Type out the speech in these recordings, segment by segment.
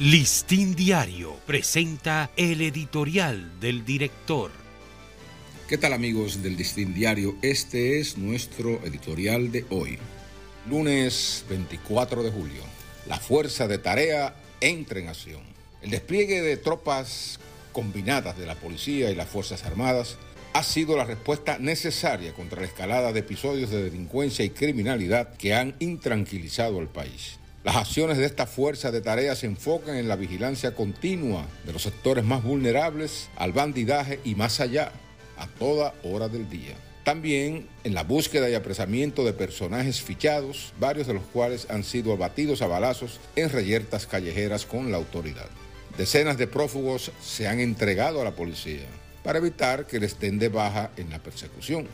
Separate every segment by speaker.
Speaker 1: Listín Diario presenta el editorial del director.
Speaker 2: ¿Qué tal amigos del Listín Diario? Este es nuestro editorial de hoy, lunes 24 de julio. La fuerza de tarea entra en acción. El despliegue de tropas combinadas de la policía y las Fuerzas Armadas ha sido la respuesta necesaria contra la escalada de episodios de delincuencia y criminalidad que han intranquilizado al país. Las acciones de esta fuerza de tarea se enfocan en la vigilancia continua de los sectores más vulnerables al bandidaje y más allá, a toda hora del día. También en la búsqueda y apresamiento de personajes fichados, varios de los cuales han sido abatidos a balazos en reyertas callejeras con la autoridad. Decenas de prófugos se han entregado a la policía para evitar que les den de baja en la persecución.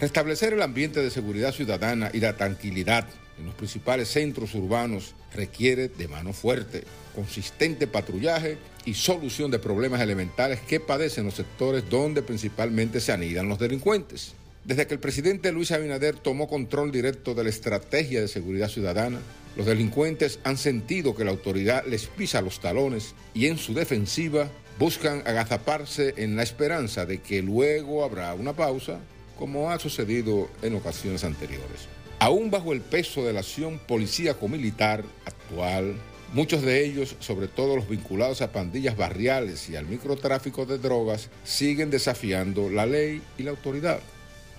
Speaker 2: Restablecer el ambiente de seguridad ciudadana y la tranquilidad en los principales centros urbanos requiere de mano fuerte, consistente patrullaje y solución de problemas elementales que padecen los sectores donde principalmente se anidan los delincuentes. Desde que el presidente Luis Abinader tomó control directo de la estrategia de seguridad ciudadana, los delincuentes han sentido que la autoridad les pisa los talones y en su defensiva buscan agazaparse en la esperanza de que luego habrá una pausa, como ha sucedido en ocasiones anteriores. Aún bajo el peso de la acción policíaco-militar actual, muchos de ellos, sobre todo los vinculados a pandillas barriales y al microtráfico de drogas, siguen desafiando la ley y la autoridad.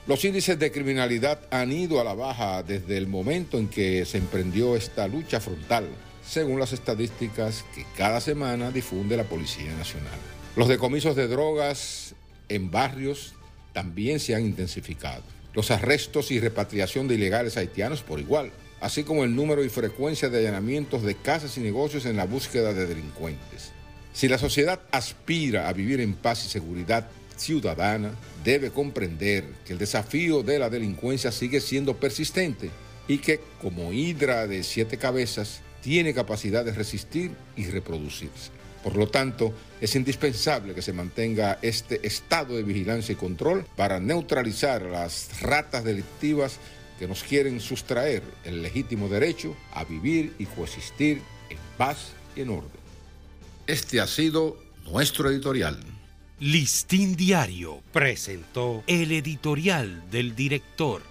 Speaker 2: Los índices de criminalidad han ido a la baja desde el momento en que se emprendió esta lucha frontal, según las estadísticas que cada semana difunde la Policía Nacional. Los decomisos de drogas en barrios también se han intensificado los arrestos y repatriación de ilegales haitianos por igual, así como el número y frecuencia de allanamientos de casas y negocios en la búsqueda de delincuentes. Si la sociedad aspira a vivir en paz y seguridad ciudadana, debe comprender que el desafío de la delincuencia sigue siendo persistente y que, como hidra de siete cabezas, tiene capacidad de resistir y reproducirse. Por lo tanto, es indispensable que se mantenga este estado de vigilancia y control para neutralizar las ratas delictivas que nos quieren sustraer el legítimo derecho a vivir y coexistir en paz y en orden. Este ha sido nuestro editorial.
Speaker 1: Listín Diario presentó el editorial del director.